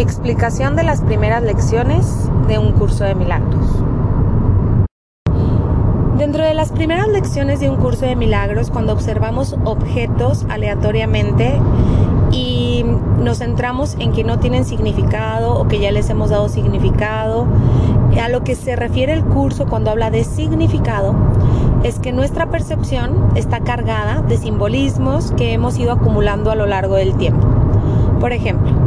Explicación de las primeras lecciones de un curso de milagros. Dentro de las primeras lecciones de un curso de milagros, cuando observamos objetos aleatoriamente y nos centramos en que no tienen significado o que ya les hemos dado significado, a lo que se refiere el curso cuando habla de significado, es que nuestra percepción está cargada de simbolismos que hemos ido acumulando a lo largo del tiempo. Por ejemplo,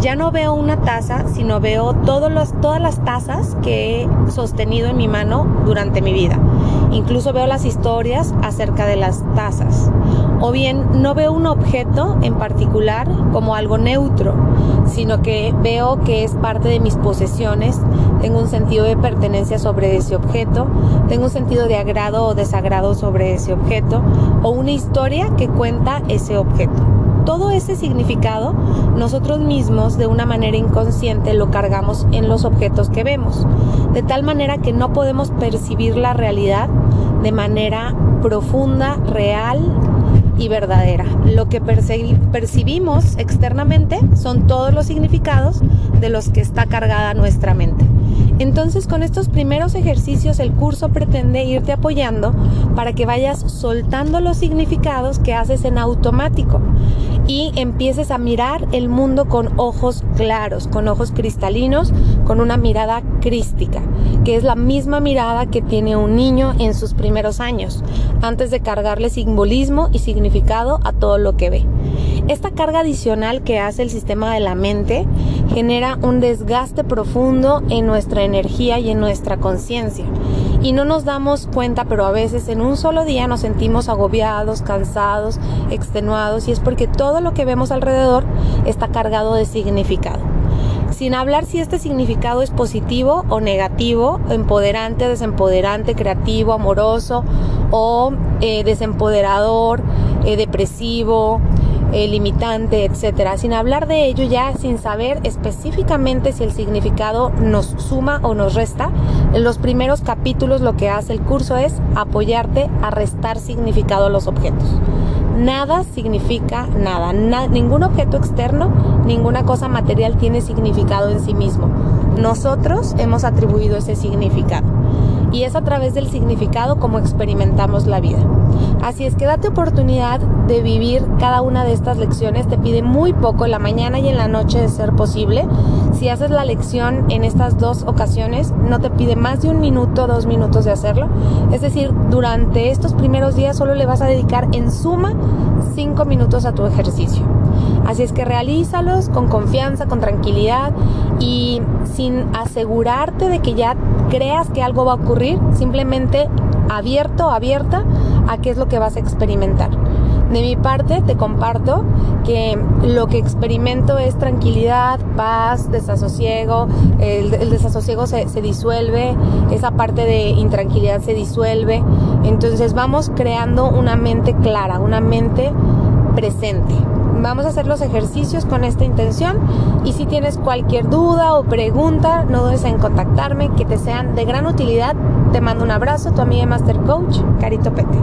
ya no veo una taza, sino veo todos los, todas las tazas que he sostenido en mi mano durante mi vida. Incluso veo las historias acerca de las tazas. O bien no veo un objeto en particular como algo neutro, sino que veo que es parte de mis posesiones, tengo un sentido de pertenencia sobre ese objeto, tengo un sentido de agrado o desagrado sobre ese objeto, o una historia que cuenta ese objeto todo ese significado nosotros mismos de una manera inconsciente lo cargamos en los objetos que vemos, de tal manera que no podemos percibir la realidad de manera profunda, real y verdadera. Lo que percibimos externamente son todos los significados de los que está cargada nuestra mente. Entonces con estos primeros ejercicios el curso pretende irte apoyando para que vayas soltando los significados que haces en automático y empieces a mirar el mundo con ojos claros, con ojos cristalinos, con una mirada crística, que es la misma mirada que tiene un niño en sus primeros años, antes de cargarle simbolismo y significado a todo lo que ve. Esta carga adicional que hace el sistema de la mente genera un desgaste profundo en nuestra energía y en nuestra conciencia. Y no nos damos cuenta, pero a veces en un solo día nos sentimos agobiados, cansados, extenuados y es porque todo lo que vemos alrededor está cargado de significado. Sin hablar si este significado es positivo o negativo, empoderante, desempoderante, creativo, amoroso o eh, desempoderador, eh, depresivo, eh, limitante, etcétera, sin hablar de ello ya sin saber específicamente si el significado nos suma o nos resta. En los primeros capítulos lo que hace el curso es apoyarte a restar significado a los objetos. Nada significa nada, ningún objeto externo, ninguna cosa material tiene significado en sí mismo. Nosotros hemos atribuido ese significado y es a través del significado como experimentamos la vida. Así es que date oportunidad de vivir cada una de estas lecciones. Te pide muy poco en la mañana y en la noche de ser posible. Si haces la lección en estas dos ocasiones, no te pide más de un minuto, dos minutos de hacerlo. Es decir, durante estos primeros días solo le vas a dedicar en suma cinco minutos a tu ejercicio. Así es que realízalos con confianza, con tranquilidad y sin asegurarte de que ya creas que algo va a ocurrir, simplemente abierto, abierta a qué es lo que vas a experimentar. De mi parte, te comparto que lo que experimento es tranquilidad, paz, desasosiego. El, desasosiego se, se, disuelve, esa parte de intranquilidad se disuelve. Entonces vamos creando una mente clara, una mente presente. Vamos a hacer los ejercicios con esta intención y si tienes cualquier duda o pregunta, no dudes en contactarme, que te sean de gran utilidad. Te mando un abrazo, tu amiga Master Coach, Carito Pete.